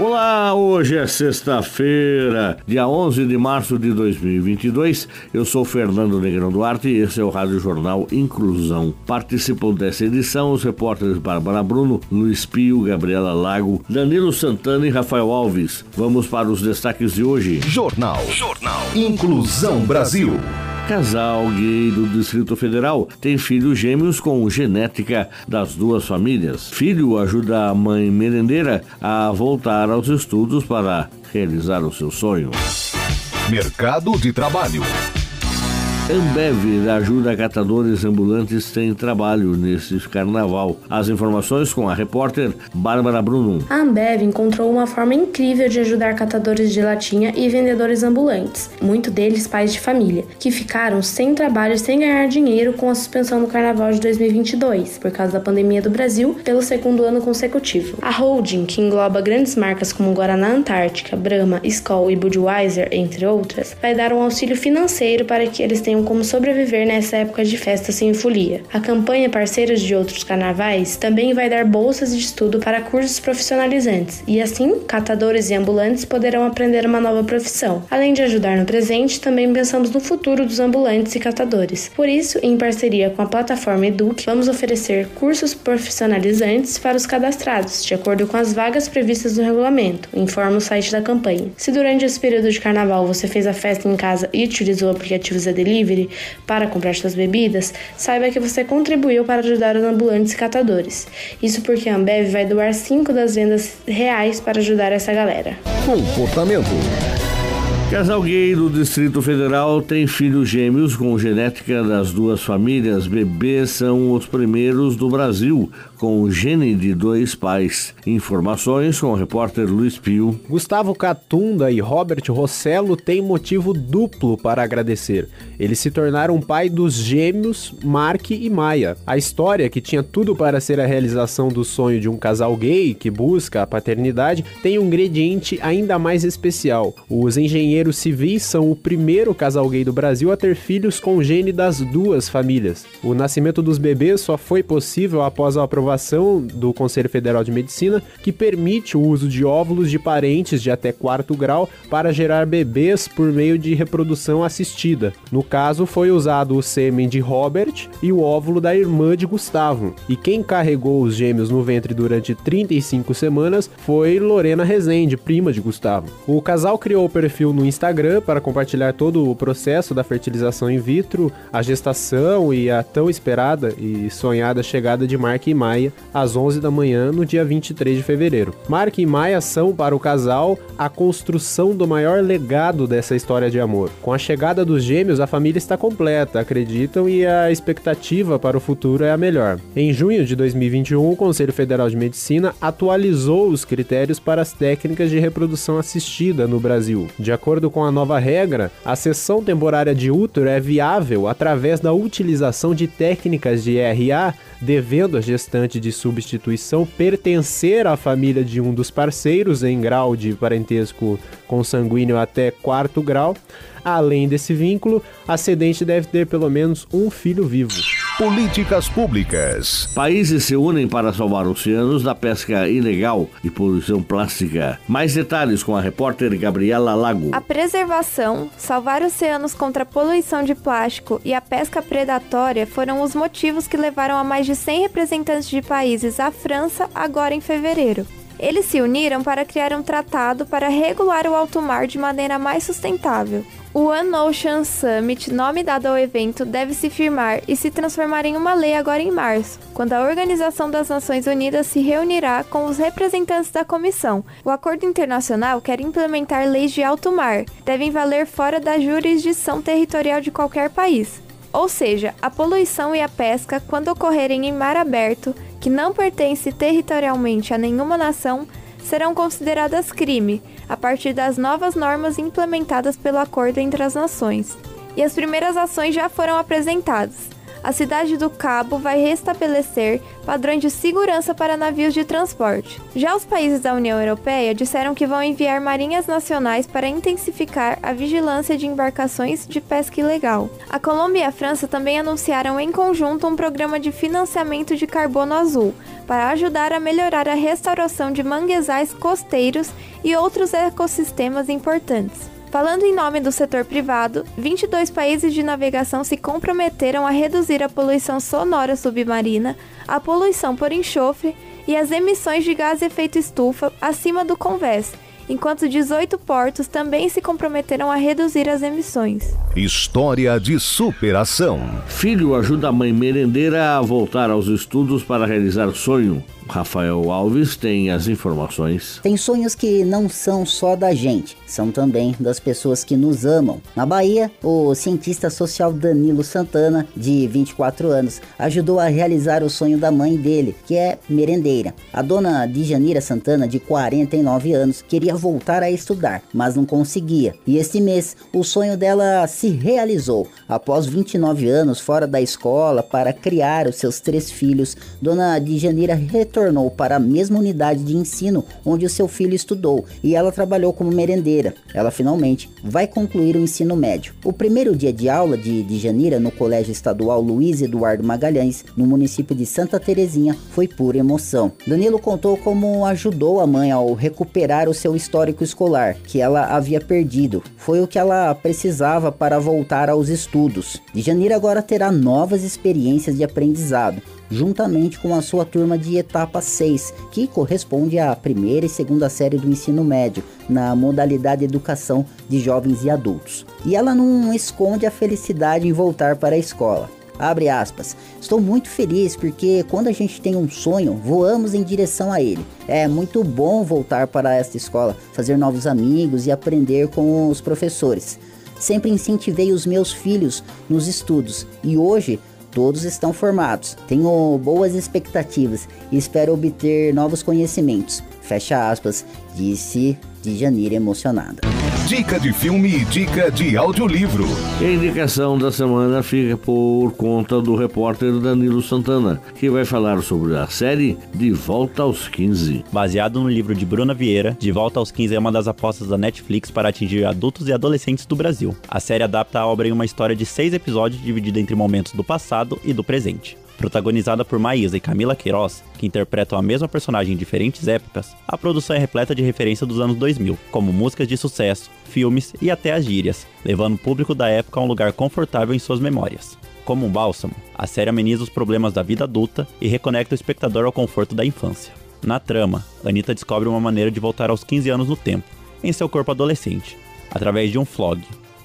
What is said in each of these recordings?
Olá, hoje é sexta-feira, dia 11 de março de 2022. Eu sou Fernando Negrão Duarte e esse é o Rádio Jornal Inclusão. Participam dessa edição os repórteres Bárbara Bruno, Luiz Pio, Gabriela Lago, Danilo Santana e Rafael Alves. Vamos para os destaques de hoje. Jornal. Jornal. Inclusão Brasil. Casal gay do Distrito Federal tem filhos gêmeos com genética das duas famílias. Filho ajuda a mãe merendeira a voltar aos estudos para realizar o seu sonho. Mercado de trabalho. Ambev ajuda catadores ambulantes sem trabalho nesse carnaval. As informações com a repórter Bárbara Bruno. A Ambev encontrou uma forma incrível de ajudar catadores de latinha e vendedores ambulantes, muito deles pais de família, que ficaram sem trabalho e sem ganhar dinheiro com a suspensão do carnaval de 2022, por causa da pandemia do Brasil, pelo segundo ano consecutivo. A holding, que engloba grandes marcas como Guaraná Antártica, Brahma, Skol e Budweiser, entre outras, vai dar um auxílio financeiro para que eles tenham como sobreviver nessa época de festa sem folia. A campanha Parceiros de Outros Carnavais também vai dar bolsas de estudo para cursos profissionalizantes e assim catadores e ambulantes poderão aprender uma nova profissão. Além de ajudar no presente, também pensamos no futuro dos ambulantes e catadores. Por isso, em parceria com a plataforma Eduque, vamos oferecer cursos profissionalizantes para os cadastrados, de acordo com as vagas previstas no regulamento, informa o site da campanha. Se durante esse período de carnaval você fez a festa em casa e utilizou aplicativos de delivery, delivery para comprar suas bebidas, saiba que você contribuiu para ajudar os ambulantes e catadores. Isso porque a Ambev vai doar 5 das vendas reais para ajudar essa galera. Comportamento. Casal gay do Distrito Federal tem filhos gêmeos com genética das duas famílias. Bebês são os primeiros do Brasil com gene de dois pais. Informações com o repórter Luiz Pio. Gustavo Catunda e Robert Rossello têm motivo duplo para agradecer. Eles se tornaram pai dos gêmeos Mark e Maia. A história, que tinha tudo para ser a realização do sonho de um casal gay que busca a paternidade, tem um ingrediente ainda mais especial. Os engenheiros civis são o primeiro casal gay do Brasil a ter filhos com gene das duas famílias. O nascimento dos bebês só foi possível após a aprovação do Conselho Federal de Medicina, que permite o uso de óvulos de parentes de até quarto grau para gerar bebês por meio de reprodução assistida. No caso, foi usado o sêmen de Robert e o óvulo da irmã de Gustavo. E quem carregou os gêmeos no ventre durante 35 semanas foi Lorena Rezende, prima de Gustavo. O casal criou o perfil no Instagram para compartilhar todo o processo da fertilização in vitro, a gestação e a tão esperada e sonhada chegada de Mark e Maia às 11 da manhã no dia 23 de fevereiro. Mark e Maia são para o casal a construção do maior legado dessa história de amor. Com a chegada dos gêmeos, a família está completa, acreditam, e a expectativa para o futuro é a melhor. Em junho de 2021, o Conselho Federal de Medicina atualizou os critérios para as técnicas de reprodução assistida no Brasil. De acordo com a nova regra, a cessão temporária de útero é viável através da utilização de técnicas de RA, devendo a gestante de substituição pertencer à família de um dos parceiros em grau de parentesco consanguíneo até quarto grau. Além desse vínculo, a cedente deve ter pelo menos um filho vivo. Políticas públicas. Países se unem para salvar oceanos da pesca ilegal e poluição plástica. Mais detalhes com a repórter Gabriela Lago. A preservação, salvar oceanos contra a poluição de plástico e a pesca predatória foram os motivos que levaram a mais de 100 representantes de países à França agora em fevereiro. Eles se uniram para criar um tratado para regular o alto mar de maneira mais sustentável. O One Ocean Summit, nome dado ao evento, deve se firmar e se transformar em uma lei agora em março, quando a Organização das Nações Unidas se reunirá com os representantes da comissão. O acordo internacional quer implementar leis de alto mar, devem valer fora da jurisdição territorial de qualquer país. Ou seja, a poluição e a pesca, quando ocorrerem em mar aberto, que não pertence territorialmente a nenhuma nação, serão consideradas crime, a partir das novas normas implementadas pelo acordo entre as nações. E as primeiras ações já foram apresentadas a cidade do Cabo vai restabelecer padrões de segurança para navios de transporte. Já os países da União Europeia disseram que vão enviar marinhas nacionais para intensificar a vigilância de embarcações de pesca ilegal. A Colômbia e a França também anunciaram em conjunto um programa de financiamento de carbono azul para ajudar a melhorar a restauração de manguezais costeiros e outros ecossistemas importantes. Falando em nome do setor privado, 22 países de navegação se comprometeram a reduzir a poluição sonora submarina, a poluição por enxofre e as emissões de gás efeito estufa acima do convés, enquanto 18 portos também se comprometeram a reduzir as emissões. História de superação. Filho ajuda a mãe merendeira a voltar aos estudos para realizar sonho. Rafael Alves tem as informações. Tem sonhos que não são só da gente, são também das pessoas que nos amam. Na Bahia, o cientista social Danilo Santana, de 24 anos, ajudou a realizar o sonho da mãe dele, que é merendeira. A dona Dijanira Santana, de 49 anos, queria voltar a estudar, mas não conseguia. E este mês, o sonho dela se realizou. Após 29 anos fora da escola para criar os seus três filhos, dona Dijanira retornou retornou para a mesma unidade de ensino onde o seu filho estudou e ela trabalhou como merendeira. Ela finalmente vai concluir o ensino médio. O primeiro dia de aula de, de Janira no Colégio Estadual Luiz Eduardo Magalhães, no município de Santa Terezinha, foi pura emoção. Danilo contou como ajudou a mãe ao recuperar o seu histórico escolar, que ela havia perdido. Foi o que ela precisava para voltar aos estudos. Janira agora terá novas experiências de aprendizado juntamente com a sua turma de etapa 6, que corresponde à primeira e segunda série do ensino médio, na modalidade educação de jovens e adultos. E ela não esconde a felicidade em voltar para a escola. Abre aspas. Estou muito feliz porque quando a gente tem um sonho, voamos em direção a ele. É muito bom voltar para esta escola, fazer novos amigos e aprender com os professores. Sempre incentivei os meus filhos nos estudos e hoje Todos estão formados. Tenho boas expectativas e espero obter novos conhecimentos. Fecha aspas, disse de Janeiro emocionada. Dica de filme e dica de audiolivro. A indicação da semana fica por conta do repórter Danilo Santana, que vai falar sobre a série De Volta aos 15. Baseado no livro de Bruna Vieira, De Volta aos 15 é uma das apostas da Netflix para atingir adultos e adolescentes do Brasil. A série adapta a obra em uma história de seis episódios dividida entre momentos do passado e do presente. Protagonizada por Maísa e Camila Queiroz, que interpretam a mesma personagem em diferentes épocas, a produção é repleta de referência dos anos 2000, como músicas de sucesso, filmes e até as gírias, levando o público da época a um lugar confortável em suas memórias. Como um bálsamo, a série ameniza os problemas da vida adulta e reconecta o espectador ao conforto da infância. Na trama, Anitta descobre uma maneira de voltar aos 15 anos no tempo, em seu corpo adolescente, através de um vlog,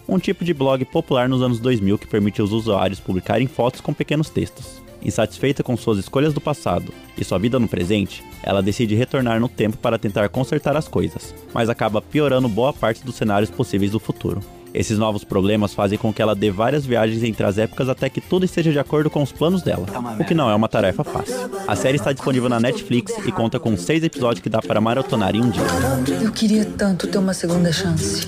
um tipo de blog popular nos anos 2000 que permite aos usuários publicarem fotos com pequenos textos. Insatisfeita com suas escolhas do passado e sua vida no presente, ela decide retornar no tempo para tentar consertar as coisas, mas acaba piorando boa parte dos cenários possíveis do futuro. Esses novos problemas fazem com que ela dê várias viagens entre as épocas até que tudo esteja de acordo com os planos dela, o que não é uma tarefa fácil. A série está disponível na Netflix e conta com seis episódios que dá para maratonar em um dia. Eu queria tanto ter uma segunda chance.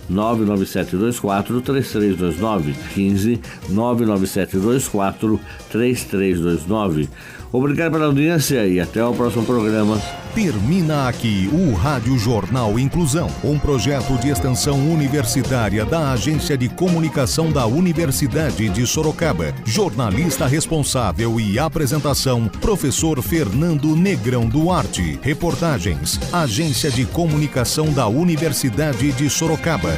99724 3329 15 99724 3329 Obrigado pela audiência e até o próximo programa. Termina aqui o Rádio Jornal Inclusão, um projeto de extensão universitária da Agência de Comunicação da Universidade de Sorocaba. Jornalista responsável e apresentação, professor Fernando Negrão Duarte. Reportagens, Agência de Comunicação da Universidade de Sorocaba.